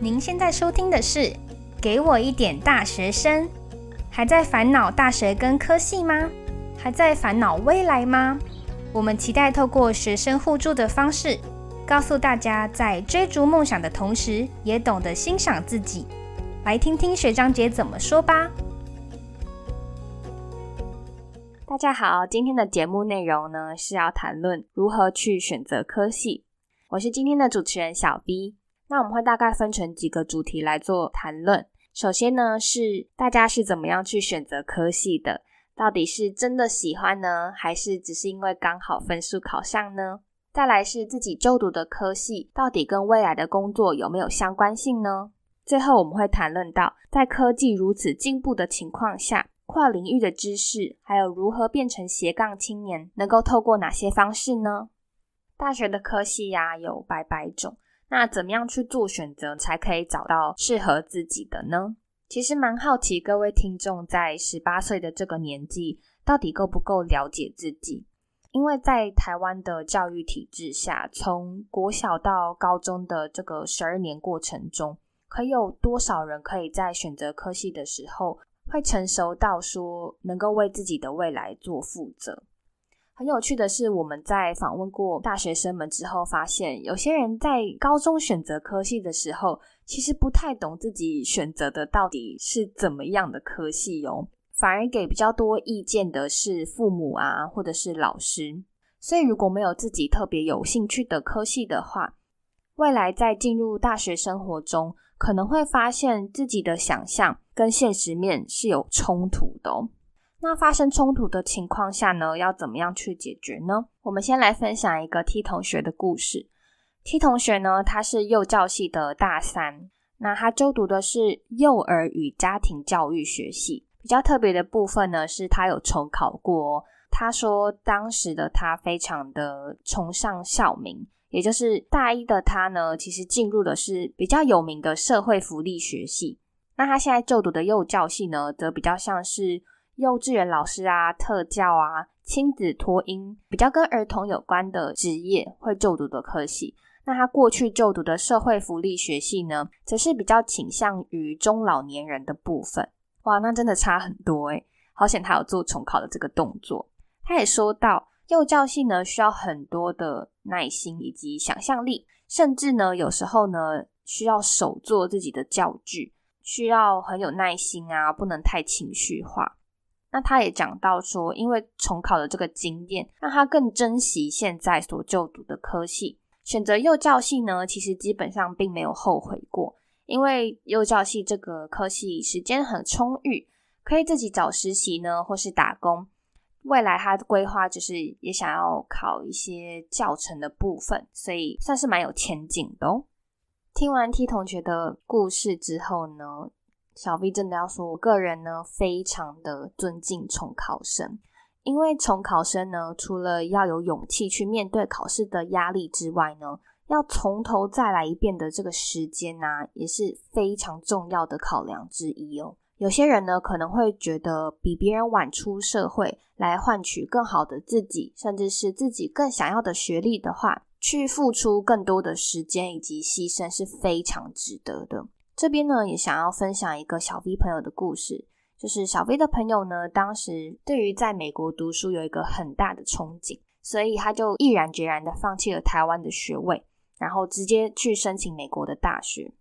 您现在收听的是《给我一点大学生》，还在烦恼大学跟科系吗？还在烦恼未来吗？我们期待透过学生互助的方式，告诉大家在追逐梦想的同时，也懂得欣赏自己。来听听学长姐怎么说吧。大家好，今天的节目内容呢是要谈论如何去选择科系。我是今天的主持人小 B。那我们会大概分成几个主题来做谈论。首先呢，是大家是怎么样去选择科系的？到底是真的喜欢呢，还是只是因为刚好分数考上呢？再来是自己就读的科系，到底跟未来的工作有没有相关性呢？最后我们会谈论到，在科技如此进步的情况下，跨领域的知识，还有如何变成斜杠青年，能够透过哪些方式呢？大学的科系呀，有百百种。那怎么样去做选择，才可以找到适合自己的呢？其实蛮好奇，各位听众在十八岁的这个年纪，到底够不够了解自己？因为在台湾的教育体制下，从国小到高中的这个十二年过程中，可有多少人可以在选择科系的时候，会成熟到说能够为自己的未来做负责？很有趣的是，我们在访问过大学生们之后，发现有些人在高中选择科系的时候，其实不太懂自己选择的到底是怎么样的科系哦，反而给比较多意见的是父母啊，或者是老师。所以如果没有自己特别有兴趣的科系的话，未来在进入大学生活中，可能会发现自己的想象跟现实面是有冲突的。那发生冲突的情况下呢，要怎么样去解决呢？我们先来分享一个 T 同学的故事。T 同学呢，他是幼教系的大三，那他就读的是幼儿与家庭教育学系。比较特别的部分呢，是他有重考过。他说，当时的他非常的崇尚校名，也就是大一的他呢，其实进入的是比较有名的社会福利学系。那他现在就读的幼教系呢，则比较像是。幼稚园老师啊，特教啊，亲子托婴，比较跟儿童有关的职业会就读的科系。那他过去就读的社会福利学系呢，则是比较倾向于中老年人的部分。哇，那真的差很多诶好险他有做重考的这个动作。他也说到，幼教系呢需要很多的耐心以及想象力，甚至呢有时候呢需要手做自己的教具，需要很有耐心啊，不能太情绪化。那他也讲到说，因为重考的这个经验，让他更珍惜现在所就读的科系。选择幼教系呢，其实基本上并没有后悔过，因为幼教系这个科系时间很充裕，可以自己找实习呢，或是打工。未来他的规划就是也想要考一些教程的部分，所以算是蛮有前景的哦。听完 T 同学的故事之后呢？小 V 真的要说，我个人呢非常的尊敬重考生，因为重考生呢除了要有勇气去面对考试的压力之外呢，要从头再来一遍的这个时间呢，也是非常重要的考量之一哦。有些人呢可能会觉得比别人晚出社会来换取更好的自己，甚至是自己更想要的学历的话，去付出更多的时间以及牺牲是非常值得的。这边呢，也想要分享一个小 V 朋友的故事，就是小 V 的朋友呢，当时对于在美国读书有一个很大的憧憬，所以他就毅然决然的放弃了台湾的学位，然后直接去申请美国的大学。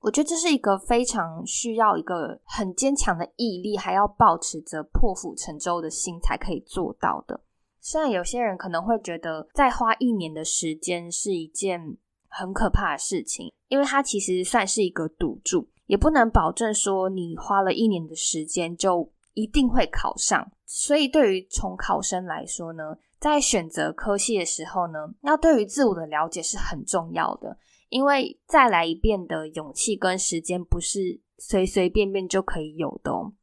我觉得这是一个非常需要一个很坚强的毅力，还要保持着破釜沉舟的心才可以做到的。虽然有些人可能会觉得，再花一年的时间是一件。很可怕的事情，因为它其实算是一个赌注，也不能保证说你花了一年的时间就一定会考上。所以对于重考生来说呢，在选择科系的时候呢，要对于自我的了解是很重要的，因为再来一遍的勇气跟时间不是随随便便就可以有的哦。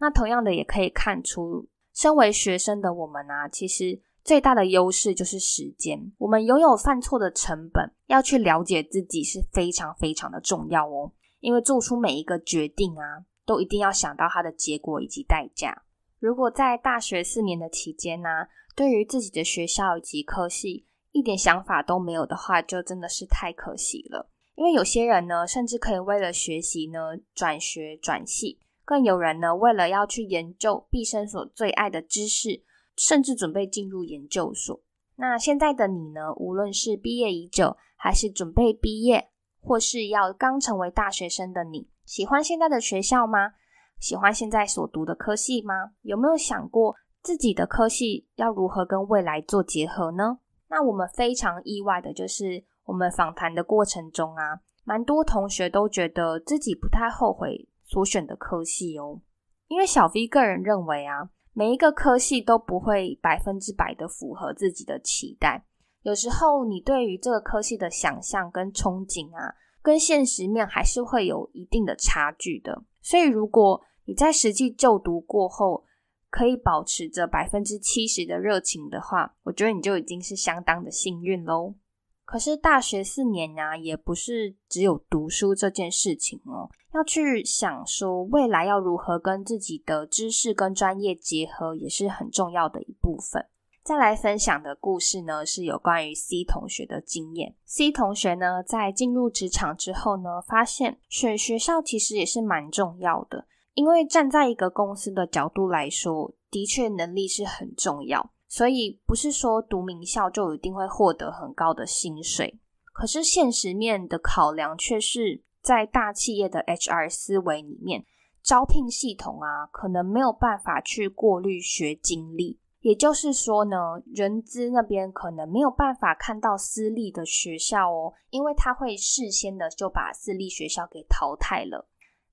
那同样的，也可以看出，身为学生的我们啊，其实。最大的优势就是时间，我们拥有犯错的成本，要去了解自己是非常非常的重要哦。因为做出每一个决定啊，都一定要想到它的结果以及代价。如果在大学四年的期间呢，对于自己的学校以及科系一点想法都没有的话，就真的是太可惜了。因为有些人呢，甚至可以为了学习呢转学转系，更有人呢为了要去研究毕生所最爱的知识，甚至准备进入研究所。那现在的你呢，无论是毕业已久，还是准备毕业，或是要刚成为大学生的你，喜欢现在的学校吗？喜欢现在所读的科系吗？有没有想过自己的科系要如何跟未来做结合呢？那我们非常意外的就是，我们访谈的过程中啊，蛮多同学都觉得自己不太后悔所选的科系哦。因为小 V 个人认为啊，每一个科系都不会百分之百的符合自己的期待，有时候你对于这个科系的想象跟憧憬啊，跟现实面还是会有一定的差距的。所以如果你在实际就读过后，可以保持着百分之七十的热情的话，我觉得你就已经是相当的幸运喽。可是大学四年啊，也不是只有读书这件事情哦，要去想说未来要如何跟自己的知识跟专业结合，也是很重要的一部分。再来分享的故事呢，是有关于 C 同学的经验。C 同学呢，在进入职场之后呢，发现选学校其实也是蛮重要的。因为站在一个公司的角度来说，的确能力是很重要，所以不是说读名校就一定会获得很高的薪水。可是现实面的考量却是在大企业的 HR 思维里面，招聘系统啊，可能没有办法去过滤学经历。也就是说呢，人资那边可能没有办法看到私立的学校哦，因为他会事先的就把私立学校给淘汰了。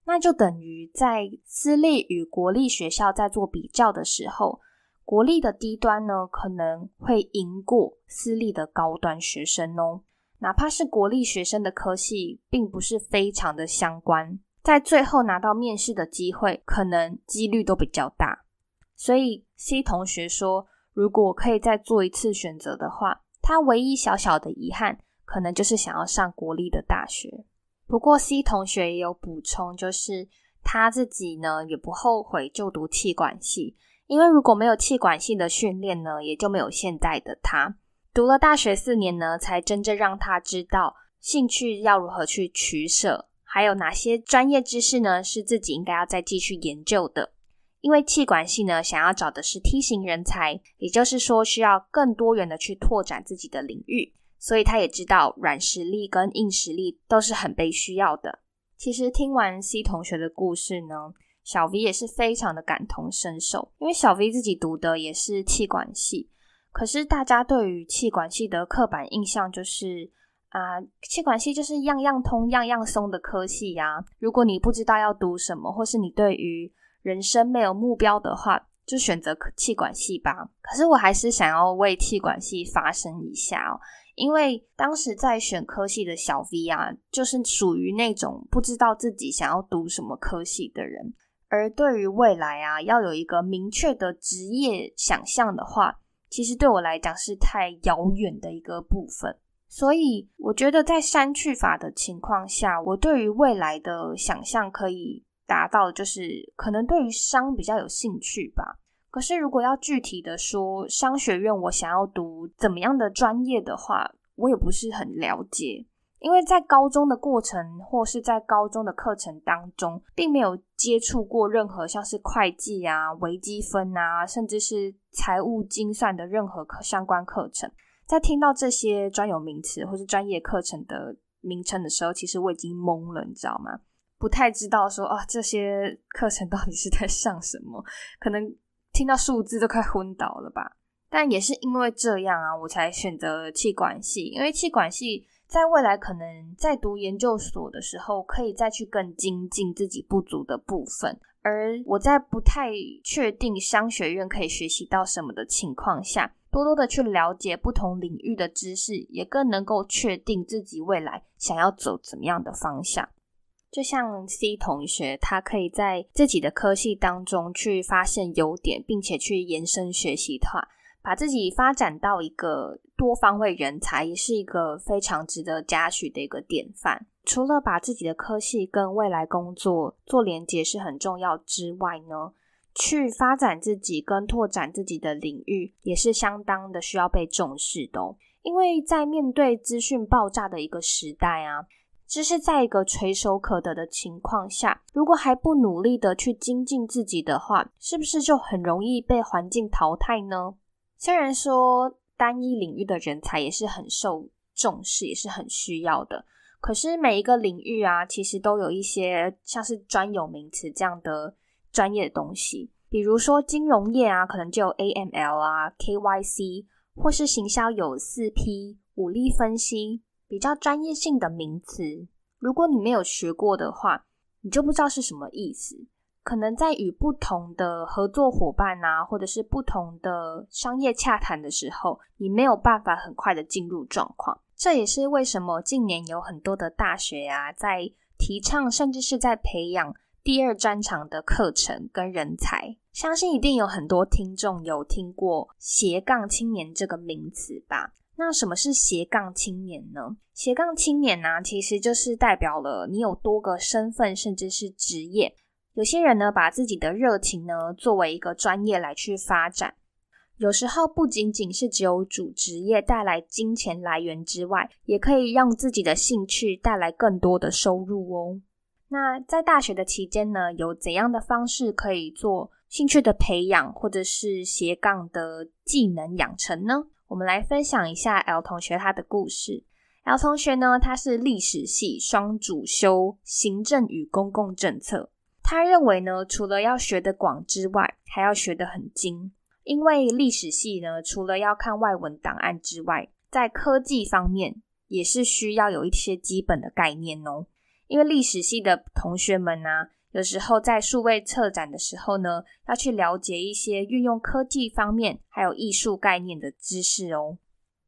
那就等于在私立与国立学校在做比较的时候，国立的低端呢可能会赢过私立的高端学生哦。哪怕是国立学生的科系，并不是非常的相关，在最后拿到面试的机会，可能几率都比较大。所以 C 同学说，如果可以再做一次选择的话，他唯一小小的遗憾，可能就是想要上国立的大学。不过 C 同学也有补充，就是他自己呢也不后悔就读气管系，因为如果没有气管系的训练呢，也就没有现在的他。读了大学四年呢，才真正让他知道兴趣要如何去取舍，还有哪些专业知识呢是自己应该要再继续研究的。因为气管系呢，想要找的是梯形人才，也就是说需要更多元的去拓展自己的领域。所以他也知道软实力跟硬实力都是很被需要的。其实听完 C 同学的故事呢，小 V 也是非常的感同身受，因为小 V 自己读的也是气管系。可是大家对于气管系的刻板印象就是啊，气管系就是样样通、样样松的科系呀。如果你不知道要读什么，或是你对于人生没有目标的话，就选择气管系吧。可是我还是想要为气管系发声一下哦。因为当时在选科系的小 V 啊，就是属于那种不知道自己想要读什么科系的人，而对于未来啊，要有一个明确的职业想象的话，其实对我来讲是太遥远的一个部分。所以我觉得在删去法的情况下，我对于未来的想象可以达到，就是可能对于商比较有兴趣吧。可是，如果要具体的说，商学院我想要读怎么样的专业的话，我也不是很了解。因为在高中的过程或是在高中的课程当中，并没有接触过任何像是会计啊、微积分啊，甚至是财务精算的任何相关课程。在听到这些专有名词或是专业课程的名称的时候，其实我已经懵了，你知道吗？不太知道说啊，这些课程到底是在上什么，可能。听到数字都快昏倒了吧？但也是因为这样啊，我才选择气管系。因为气管系在未来可能在读研究所的时候，可以再去更精进自己不足的部分。而我在不太确定商学院可以学习到什么的情况下，多多的去了解不同领域的知识，也更能够确定自己未来想要走怎么样的方向。就像 C 同学，他可以在自己的科系当中去发现优点，并且去延伸学习的话，把自己发展到一个多方位人才，也是一个非常值得嘉许的一个典范。除了把自己的科系跟未来工作做连接是很重要之外呢，去发展自己跟拓展自己的领域，也是相当的需要被重视的。因为在面对资讯爆炸的一个时代啊。这是在一个垂手可得的情况下，如果还不努力的去精进自己的话，是不是就很容易被环境淘汰呢？虽然说单一领域的人才也是很受重视，也是很需要的，可是每一个领域啊，其实都有一些像是专有名词这样的专业的东西，比如说金融业啊，可能就有 AML 啊、KYC，或是行销有四 P、武力分析。比较专业性的名词，如果你没有学过的话，你就不知道是什么意思。可能在与不同的合作伙伴啊，或者是不同的商业洽谈的时候，你没有办法很快的进入状况。这也是为什么近年有很多的大学啊，在提倡甚至是在培养第二专长的课程跟人才。相信一定有很多听众有听过斜杠青年这个名词吧。那什么是斜杠青年呢？斜杠青年呢，其实就是代表了你有多个身份，甚至是职业。有些人呢，把自己的热情呢作为一个专业来去发展。有时候不仅仅是只有主职业带来金钱来源之外，也可以让自己的兴趣带来更多的收入哦。那在大学的期间呢，有怎样的方式可以做兴趣的培养，或者是斜杠的技能养成呢？我们来分享一下 L 同学他的故事。L 同学呢，他是历史系双主修行政与公共政策。他认为呢，除了要学的广之外，还要学得很精。因为历史系呢，除了要看外文档案之外，在科技方面也是需要有一些基本的概念哦。因为历史系的同学们呢。有时候在数位策展的时候呢，要去了解一些运用科技方面还有艺术概念的知识哦。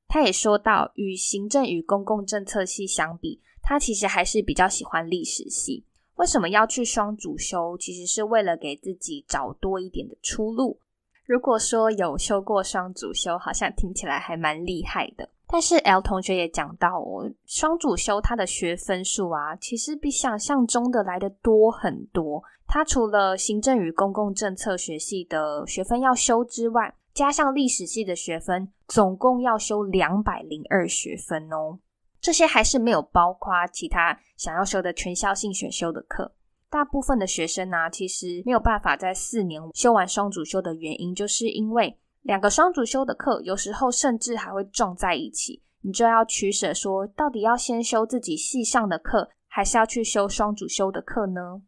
他也说到，与行政与公共政策系相比，他其实还是比较喜欢历史系。为什么要去双主修？其实是为了给自己找多一点的出路。如果说有修过双主修，好像听起来还蛮厉害的。但是 L 同学也讲到哦，双主修他的学分数啊，其实比想象中的来的多很多。他除了行政与公共政策学系的学分要修之外，加上历史系的学分，总共要修两百零二学分哦。这些还是没有包括其他想要修的全校性选修的课。大部分的学生呢，其实没有办法在四年修完双主修的原因，就是因为。两个双主修的课，有时候甚至还会撞在一起，你就要取舍，说到底要先修自己系上的课，还是要去修双主修的课呢？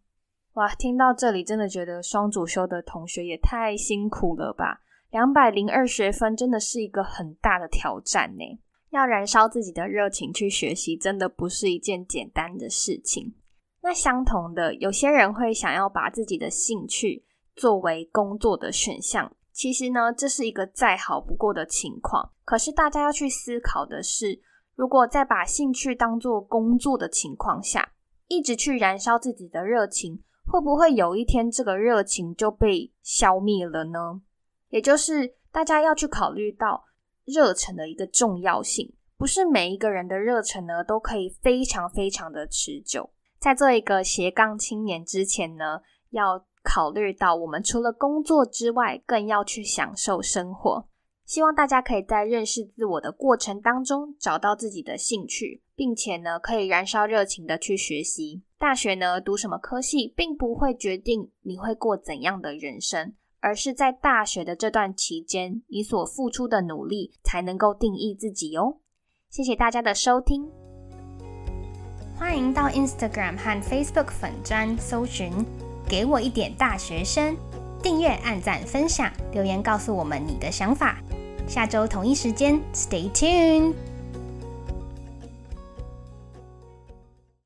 哇，听到这里，真的觉得双主修的同学也太辛苦了吧！两百零二学分真的是一个很大的挑战呢。要燃烧自己的热情去学习，真的不是一件简单的事情。那相同的，有些人会想要把自己的兴趣作为工作的选项。其实呢，这是一个再好不过的情况。可是大家要去思考的是，如果在把兴趣当做工作的情况下，一直去燃烧自己的热情，会不会有一天这个热情就被消灭了呢？也就是大家要去考虑到热忱的一个重要性，不是每一个人的热忱呢都可以非常非常的持久。在做一个斜杠青年之前呢，要。考虑到我们除了工作之外，更要去享受生活。希望大家可以在认识自我的过程当中，找到自己的兴趣，并且呢，可以燃烧热情的去学习。大学呢，读什么科系，并不会决定你会过怎样的人生，而是在大学的这段期间，你所付出的努力，才能够定义自己哦。谢谢大家的收听，欢迎到 Instagram 和 Facebook 粉专搜寻。给我一点大学生，订阅、按赞、分享、留言，告诉我们你的想法。下周同一时间，Stay tuned。